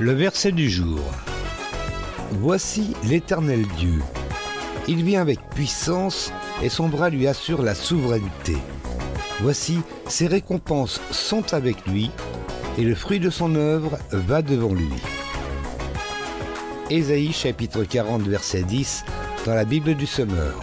Le verset du jour. Voici l'Éternel Dieu. Il vient avec puissance et son bras lui assure la souveraineté. Voici, ses récompenses sont avec lui et le fruit de son œuvre va devant lui. Ésaïe chapitre 40 verset 10 dans la Bible du Semeur.